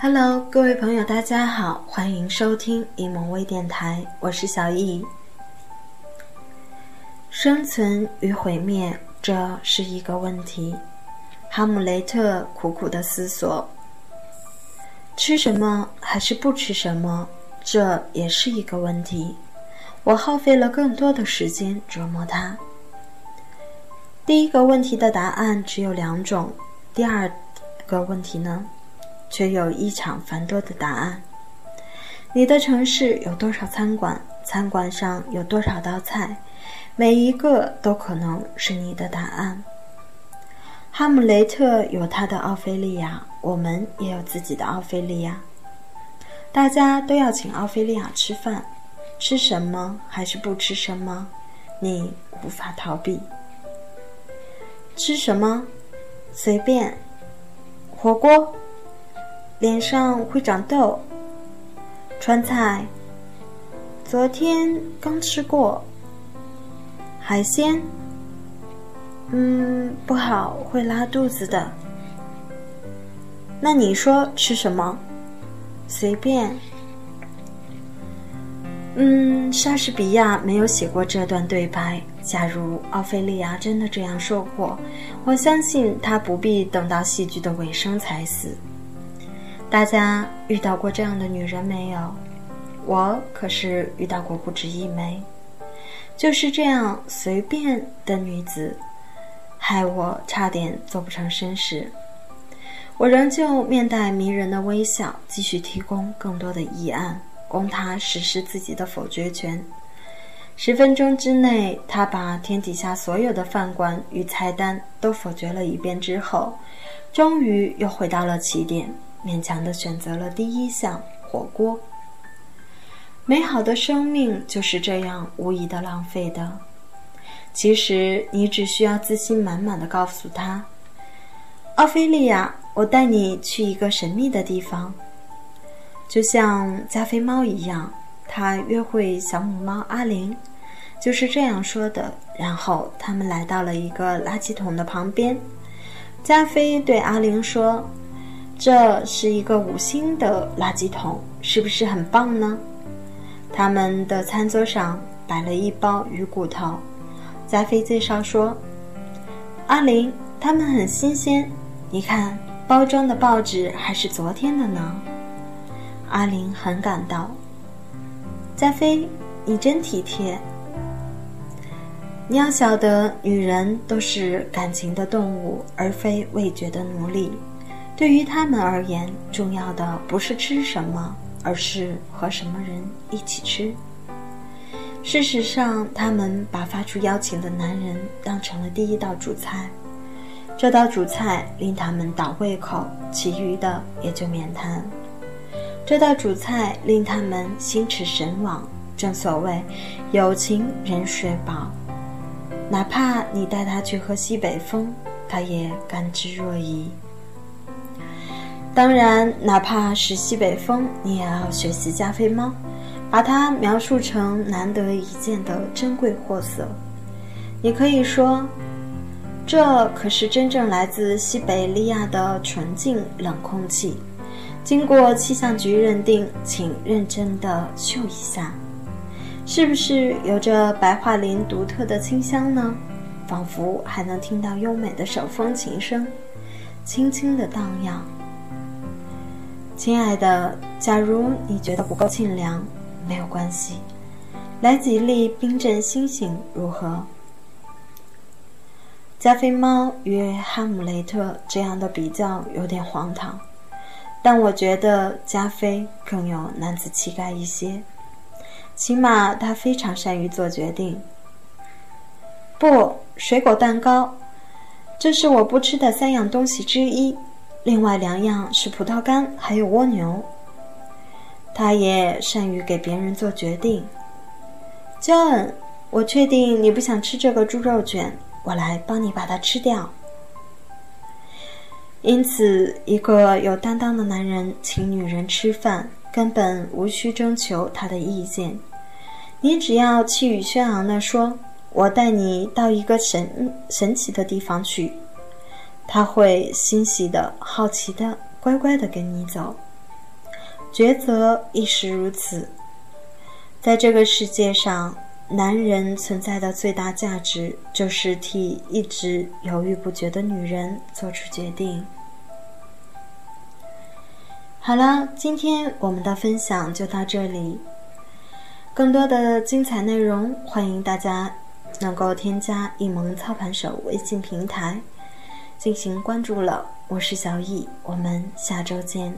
Hello，各位朋友，大家好，欢迎收听一萌微电台，我是小易。生存与毁灭，这是一个问题。哈姆雷特苦苦的思索：吃什么还是不吃什么？这也是一个问题。我耗费了更多的时间琢磨它。第一个问题的答案只有两种，第二个问题呢？却有异常繁多的答案。你的城市有多少餐馆？餐馆上有多少道菜？每一个都可能是你的答案。哈姆雷特有他的奥菲利亚，我们也有自己的奥菲利亚。大家都要请奥菲利亚吃饭，吃什么还是不吃什么？你无法逃避。吃什么？随便。火锅。脸上会长痘。川菜，昨天刚吃过。海鲜，嗯，不好，会拉肚子的。那你说吃什么？随便。嗯，莎士比亚没有写过这段对白。假如奥菲利亚真的这样说过，我相信他不必等到戏剧的尾声才死。大家遇到过这样的女人没有？我可是遇到过不止一枚。就是这样随便的女子，害我差点做不成绅士。我仍旧面带迷人的微笑，继续提供更多的议案，供他实施自己的否决权。十分钟之内，他把天底下所有的饭馆与菜单都否决了一遍之后，终于又回到了起点。勉强的选择了第一项火锅。美好的生命就是这样无疑的浪费的。其实你只需要自信满满的告诉他：“奥菲利亚，我带你去一个神秘的地方。”就像加菲猫一样，他约会小母猫阿玲，就是这样说的。然后他们来到了一个垃圾桶的旁边。加菲对阿玲说。这是一个五星的垃圾桶，是不是很棒呢？他们的餐桌上摆了一包鱼骨头。加菲介绍说：“阿林，它们很新鲜，你看包装的报纸还是昨天的呢。”阿林很感到：“加菲，你真体贴。你要晓得，女人都是感情的动物，而非味觉的奴隶。”对于他们而言，重要的不是吃什么，而是和什么人一起吃。事实上，他们把发出邀请的男人当成了第一道主菜，这道主菜令他们倒胃口，其余的也就免谈。这道主菜令他们心驰神往，正所谓“有情人睡饱”，哪怕你带他去喝西北风，他也甘之若饴。当然，哪怕是西北风，你也要学习加菲猫，把它描述成难得一见的珍贵货色。你可以说，这可是真正来自西北利亚的纯净冷空气，经过气象局认定，请认真的嗅一下，是不是有着白桦林独特的清香呢？仿佛还能听到优美的手风琴声，轻轻的荡漾。亲爱的，假如你觉得不够清凉，没有关系，来几粒冰镇星星如何？加菲猫与哈姆雷特这样的比较有点荒唐，但我觉得加菲更有男子气概一些，起码他非常善于做决定。不，水果蛋糕，这是我不吃的三样东西之一。另外两样是葡萄干，还有蜗牛。他也善于给别人做决定。John，我确定你不想吃这个猪肉卷，我来帮你把它吃掉。因此，一个有担当的男人请女人吃饭，根本无需征求她的意见。你只要气宇轩昂地说：“我带你到一个神神奇的地方去。”他会欣喜的、好奇的、乖乖的跟你走。抉择亦是如此。在这个世界上，男人存在的最大价值就是替一直犹豫不决的女人做出决定。好了，今天我们的分享就到这里。更多的精彩内容，欢迎大家能够添加“一萌操盘手”微信平台进行关注了。我是小易，我们下周见。